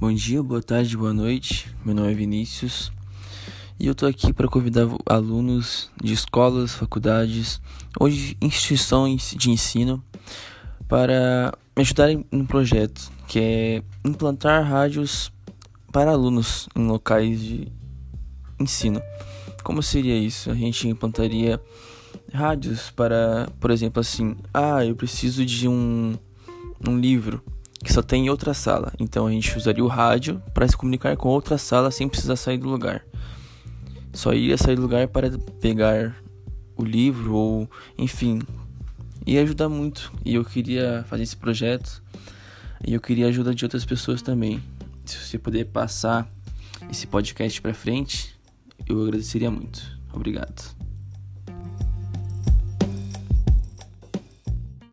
Bom dia, boa tarde, boa noite. Meu nome é Vinícius e eu tô aqui para convidar alunos de escolas, faculdades ou de instituições de ensino para me ajudarem no projeto que é implantar rádios para alunos em locais de ensino. Como seria isso? A gente implantaria rádios para, por exemplo, assim, ah, eu preciso de um, um livro que só tem em outra sala. Então a gente usaria o rádio para se comunicar com outra sala sem precisar sair do lugar. Só iria sair do lugar para pegar o livro ou, enfim, ia ajudar muito. E eu queria fazer esse projeto e eu queria a ajuda de outras pessoas também. Se você puder passar esse podcast para frente, eu agradeceria muito. Obrigado.